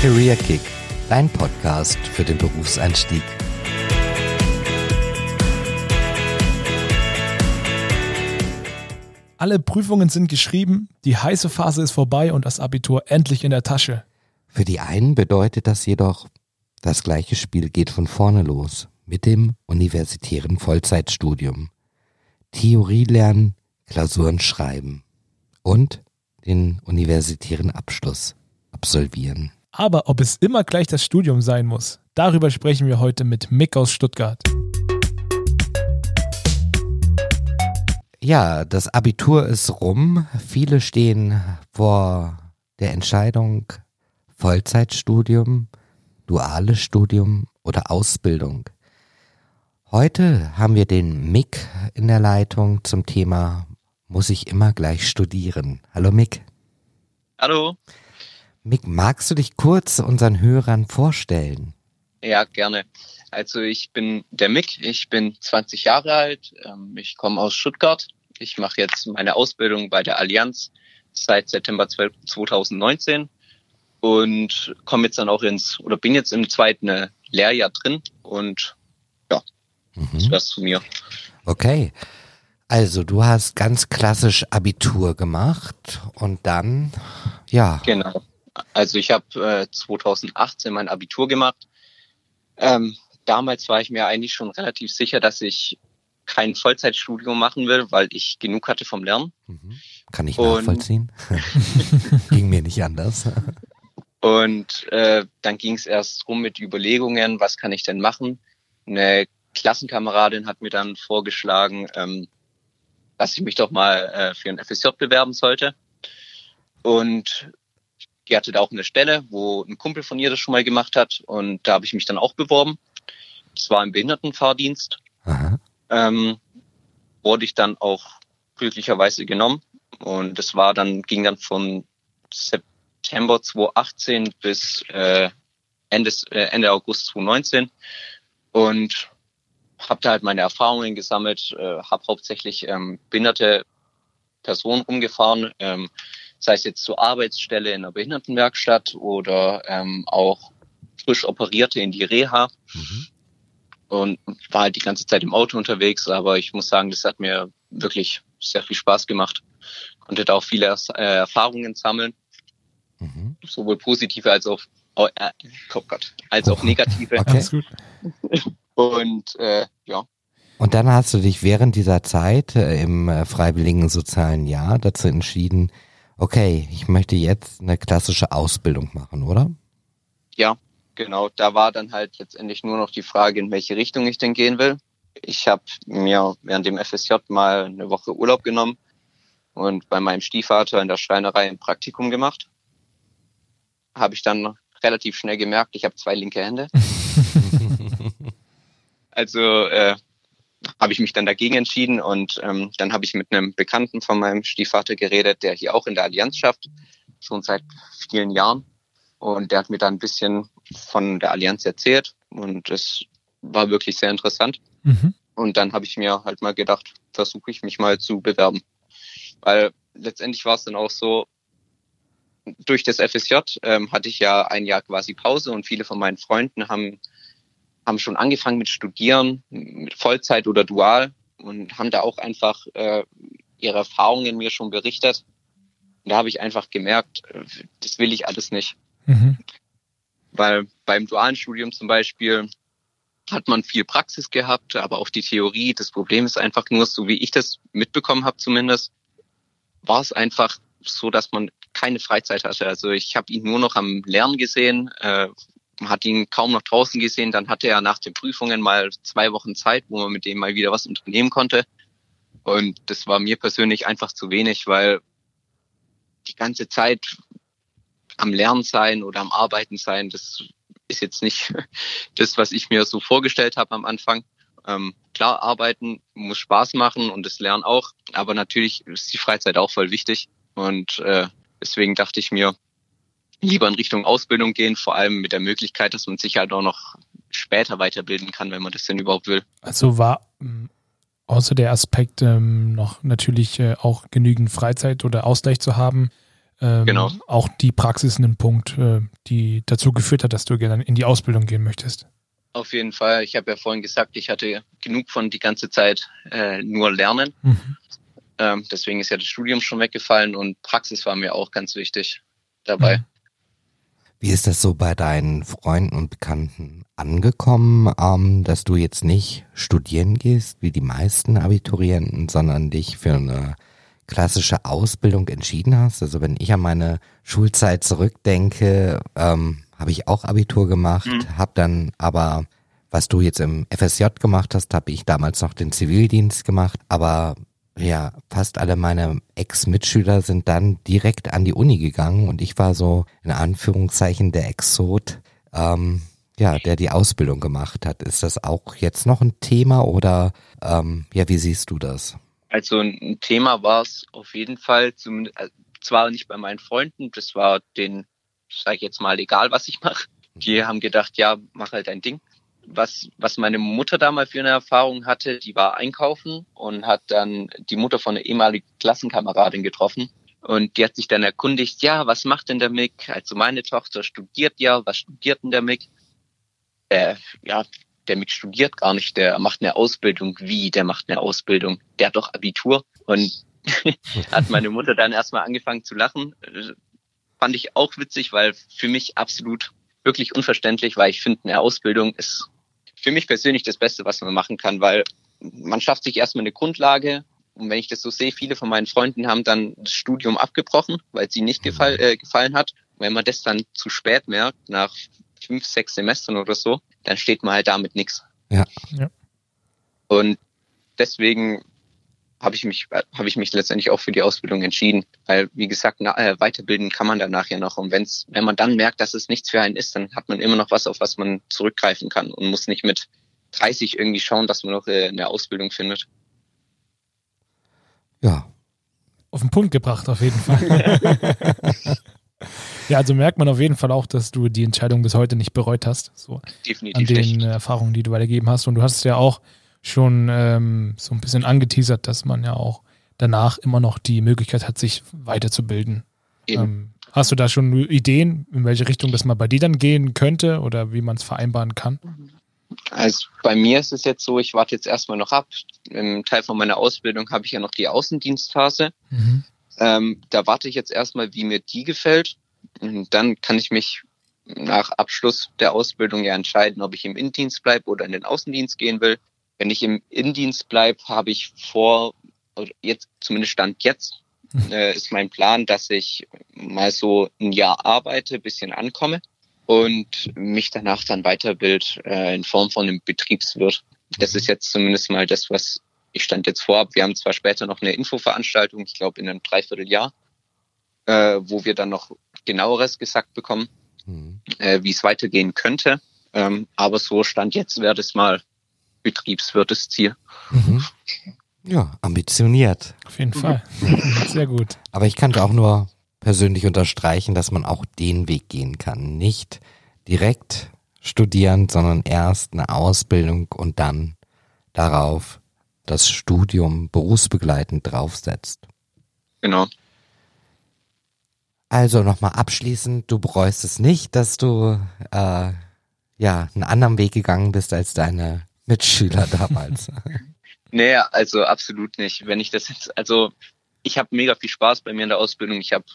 Career Kick, dein Podcast für den Berufseinstieg. Alle Prüfungen sind geschrieben, die heiße Phase ist vorbei und das Abitur endlich in der Tasche. Für die einen bedeutet das jedoch, das gleiche Spiel geht von vorne los mit dem universitären Vollzeitstudium. Theorie lernen, Klausuren schreiben und den universitären Abschluss absolvieren. Aber ob es immer gleich das Studium sein muss, darüber sprechen wir heute mit Mick aus Stuttgart. Ja, das Abitur ist rum. Viele stehen vor der Entscheidung Vollzeitstudium, duales Studium oder Ausbildung. Heute haben wir den Mick in der Leitung zum Thema Muss ich immer gleich studieren? Hallo Mick. Hallo. Mick, magst du dich kurz unseren Hörern vorstellen? Ja, gerne. Also ich bin der Mick, ich bin 20 Jahre alt, ähm, ich komme aus Stuttgart. Ich mache jetzt meine Ausbildung bei der Allianz seit September 2019 und komme jetzt dann auch ins, oder bin jetzt im zweiten Lehrjahr drin und ja, mhm. das wär's zu mir. Okay. Also du hast ganz klassisch Abitur gemacht und dann, ja. Genau. Also ich habe äh, 2018 mein Abitur gemacht. Ähm, damals war ich mir eigentlich schon relativ sicher, dass ich kein Vollzeitstudium machen will, weil ich genug hatte vom Lernen. Mhm. Kann ich nachvollziehen. Ging mir nicht anders. Und äh, dann ging es erst rum mit Überlegungen, was kann ich denn machen? Eine Klassenkameradin hat mir dann vorgeschlagen, ähm, dass ich mich doch mal äh, für ein FSJ bewerben sollte. Und die hatte da auch eine Stelle, wo ein Kumpel von ihr das schon mal gemacht hat. Und da habe ich mich dann auch beworben. Das war im Behindertenfahrdienst. Ähm, wurde ich dann auch glücklicherweise genommen. Und das war dann, ging dann von September 2018 bis äh, Ende, äh, Ende August 2019. Und habe da halt meine Erfahrungen gesammelt, äh, habe hauptsächlich ähm, behinderte Personen umgefahren, ähm, sei es jetzt zur Arbeitsstelle in der Behindertenwerkstatt oder ähm, auch frisch Operierte in die Reha. Mhm. Und war halt die ganze Zeit im Auto unterwegs, aber ich muss sagen, das hat mir wirklich sehr viel Spaß gemacht. Konnte da auch viele äh, Erfahrungen sammeln, mhm. sowohl positive als auch oh, äh, oh Gott, als auch negative. Okay. Und äh, ja. Und dann hast du dich während dieser Zeit äh, im äh, freiwilligen sozialen Jahr dazu entschieden, okay, ich möchte jetzt eine klassische Ausbildung machen, oder? Ja, genau. Da war dann halt letztendlich nur noch die Frage, in welche Richtung ich denn gehen will. Ich habe mir während dem FSJ mal eine Woche Urlaub genommen und bei meinem Stiefvater in der Schreinerei ein Praktikum gemacht. Habe ich dann relativ schnell gemerkt, ich habe zwei linke Hände. also äh, habe ich mich dann dagegen entschieden und ähm, dann habe ich mit einem Bekannten von meinem Stiefvater geredet, der hier auch in der Allianz schafft, schon seit vielen Jahren. Und der hat mir dann ein bisschen von der Allianz erzählt und es war wirklich sehr interessant. Mhm. Und dann habe ich mir halt mal gedacht, versuche ich mich mal zu bewerben. Weil letztendlich war es dann auch so, durch das FSJ ähm, hatte ich ja ein Jahr quasi Pause und viele von meinen Freunden haben haben schon angefangen mit Studieren, mit Vollzeit oder Dual und haben da auch einfach äh, ihre Erfahrungen mir schon berichtet. Und da habe ich einfach gemerkt, äh, das will ich alles nicht. Mhm. Weil beim dualen Studium zum Beispiel hat man viel Praxis gehabt, aber auch die Theorie. Das Problem ist einfach nur, so wie ich das mitbekommen habe zumindest, war es einfach so, dass man keine Freizeit hatte. Also ich habe ihn nur noch am Lernen gesehen, äh, man hat ihn kaum noch draußen gesehen. Dann hatte er nach den Prüfungen mal zwei Wochen Zeit, wo man mit dem mal wieder was unternehmen konnte. Und das war mir persönlich einfach zu wenig, weil die ganze Zeit am Lernen sein oder am Arbeiten sein, das ist jetzt nicht das, was ich mir so vorgestellt habe am Anfang. Ähm, klar, arbeiten muss Spaß machen und das Lernen auch, aber natürlich ist die Freizeit auch voll wichtig. Und äh, deswegen dachte ich mir, lieber in Richtung Ausbildung gehen, vor allem mit der Möglichkeit, dass man sich halt auch noch später weiterbilden kann, wenn man das denn überhaupt will. Also war ähm, außer der Aspekt ähm, noch natürlich äh, auch genügend Freizeit oder Ausgleich zu haben, ähm, Genau. auch die Praxis ein Punkt, äh, die dazu geführt hat, dass du gerne in die Ausbildung gehen möchtest. Auf jeden Fall. Ich habe ja vorhin gesagt, ich hatte genug von die ganze Zeit äh, nur Lernen. Mhm. Ähm, deswegen ist ja das Studium schon weggefallen und Praxis war mir auch ganz wichtig dabei. Mhm. Wie ist das so bei deinen Freunden und Bekannten angekommen, ähm, dass du jetzt nicht studieren gehst, wie die meisten Abiturienten, sondern dich für eine klassische Ausbildung entschieden hast? Also wenn ich an meine Schulzeit zurückdenke, ähm, habe ich auch Abitur gemacht, Mhm. habe dann aber, was du jetzt im FSJ gemacht hast, habe ich damals noch den Zivildienst gemacht, aber ja, fast alle meine Ex-Mitschüler sind dann direkt an die Uni gegangen und ich war so in Anführungszeichen der Exot, ähm, ja, der die Ausbildung gemacht hat. Ist das auch jetzt noch ein Thema oder ähm, ja, wie siehst du das? Also ein Thema war es auf jeden Fall, äh, zwar nicht bei meinen Freunden, das war den, sag ich jetzt mal, egal, was ich mache. Die haben gedacht, ja, mach halt dein Ding. Was, was meine Mutter damals für eine Erfahrung hatte, die war einkaufen und hat dann die Mutter von einer ehemaligen Klassenkameradin getroffen. Und die hat sich dann erkundigt, ja, was macht denn der Mick? Also meine Tochter studiert ja, was studiert denn der Mick? Äh, ja, der Mick studiert gar nicht, der macht eine Ausbildung. Wie, der macht eine Ausbildung? Der hat doch Abitur. Und hat meine Mutter dann erstmal angefangen zu lachen. Fand ich auch witzig, weil für mich absolut wirklich unverständlich, weil ich finde, eine Ausbildung ist für mich persönlich das Beste, was man machen kann, weil man schafft sich erstmal eine Grundlage. Und wenn ich das so sehe, viele von meinen Freunden haben dann das Studium abgebrochen, weil es ihnen nicht gefall, äh, gefallen hat. Und wenn man das dann zu spät merkt, nach fünf, sechs Semestern oder so, dann steht man halt damit nichts. Ja. Ja. Und deswegen habe ich mich habe ich mich letztendlich auch für die Ausbildung entschieden, weil wie gesagt na, äh, weiterbilden kann man danach ja noch und wenn's wenn man dann merkt, dass es nichts für einen ist, dann hat man immer noch was, auf was man zurückgreifen kann und muss nicht mit 30 irgendwie schauen, dass man noch äh, eine Ausbildung findet. Ja, Auf den Punkt gebracht, auf jeden Fall. ja, also merkt man auf jeden Fall auch, dass du die Entscheidung bis heute nicht bereut hast. So an Definitiv den nicht. äh, Erfahrungen, die du weitergegeben hast. Und du hast es ja auch schon ähm, so ein bisschen angeteasert, dass man ja auch danach immer noch die Möglichkeit hat, sich weiterzubilden. Ähm, hast du da schon Ideen, in welche Richtung das mal bei dir dann gehen könnte oder wie man es vereinbaren kann? Also bei mir ist es jetzt so, ich warte jetzt erstmal noch ab. Im Teil von meiner Ausbildung habe ich ja noch die Außendienstphase. Mhm. Ähm, da warte ich jetzt erstmal, wie mir die gefällt. Und dann kann ich mich nach Abschluss der Ausbildung ja entscheiden, ob ich im Innendienst bleibe oder in den Außendienst gehen will. Wenn ich im Innendienst bleibe, habe ich vor, oder jetzt zumindest Stand jetzt, äh, ist mein Plan, dass ich mal so ein Jahr arbeite, bisschen ankomme und mich danach dann weiterbild äh, in Form von einem Betriebswirt. Das ist jetzt zumindest mal das, was ich stand jetzt vor. Wir haben zwar später noch eine Infoveranstaltung, ich glaube in einem Dreivierteljahr, äh, wo wir dann noch genaueres gesagt bekommen, Mhm. äh, wie es weitergehen könnte. Ähm, aber so stand jetzt wäre das mal Betriebswirt das Ziel. Mhm. Ja, ambitioniert. Auf jeden Fall. Sehr gut. Aber ich kann auch nur persönlich unterstreichen, dass man auch den Weg gehen kann. Nicht direkt studieren, sondern erst eine Ausbildung und dann darauf das Studium berufsbegleitend draufsetzt. Genau. Also nochmal abschließend, du bereust es nicht, dass du äh, ja einen anderen Weg gegangen bist als deine Mitschüler damals. Nee, also absolut nicht. Wenn ich das jetzt, also ich habe mega viel Spaß bei mir in der Ausbildung. Ich habe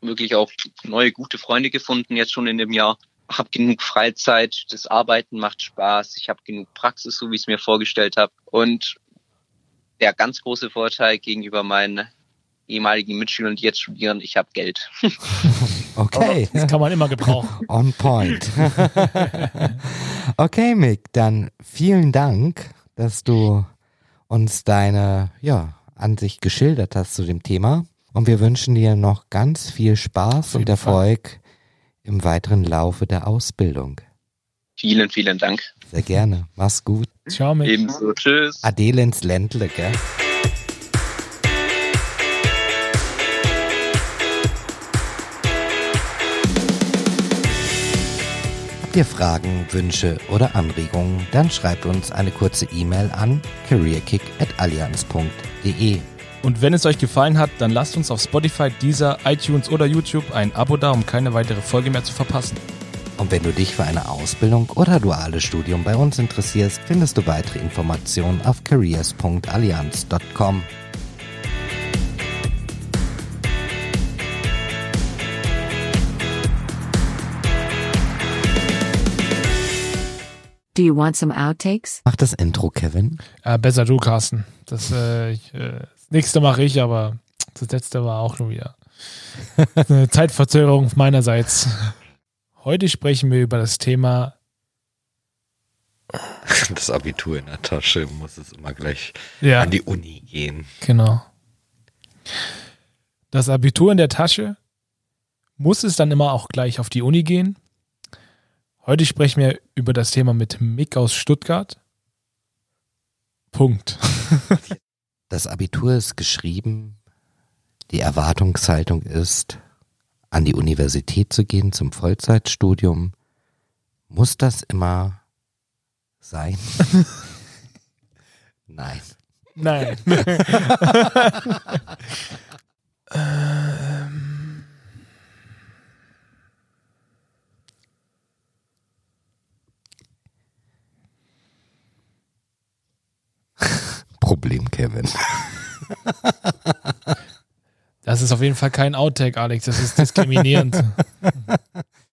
wirklich auch neue gute Freunde gefunden jetzt schon in dem Jahr. Habe genug Freizeit, das Arbeiten macht Spaß. Ich habe genug Praxis, so wie ich es mir vorgestellt habe. Und der ganz große Vorteil gegenüber meinen ehemaligen Mitschülern, die jetzt studieren, ich habe Geld. Okay. Das kann man immer gebrauchen. On point. okay, Mick, dann vielen Dank, dass du uns deine ja, Ansicht geschildert hast zu dem Thema. Und wir wünschen dir noch ganz viel Spaß und Erfolg im weiteren Laufe der Ausbildung. Vielen, vielen Dank. Sehr gerne. Mach's gut. Ciao, Mick. Ebenso. Tschüss. Adele ins Ländle, gell? Habt ihr Fragen, Wünsche oder Anregungen, dann schreibt uns eine kurze E-Mail an careerkick.allianz.de. Und wenn es euch gefallen hat, dann lasst uns auf Spotify, Deezer, iTunes oder YouTube ein Abo da, um keine weitere Folge mehr zu verpassen. Und wenn du dich für eine Ausbildung oder duales Studium bei uns interessierst, findest du weitere Informationen auf careers.allianz.com. Do you want some outtakes? Mach das Intro, Kevin. Äh, besser du, Carsten. Das, äh, ich, äh, das nächste mache ich, aber das letzte war auch nur wieder eine Zeitverzögerung meinerseits. Heute sprechen wir über das Thema. Das Abitur in der Tasche muss es immer gleich Ja, an die Uni gehen. genau. Das Abitur in der Tasche. Muss es dann immer auch gleich auf die Uni gehen? Heute sprechen wir über das Thema mit Mick aus Stuttgart. Punkt. Das Abitur ist geschrieben. Die Erwartungshaltung ist, an die Universität zu gehen zum Vollzeitstudium. Muss das immer sein? Nein. Nein. ähm, Kevin. das ist auf jeden Fall kein Outtake, Alex. Das ist diskriminierend.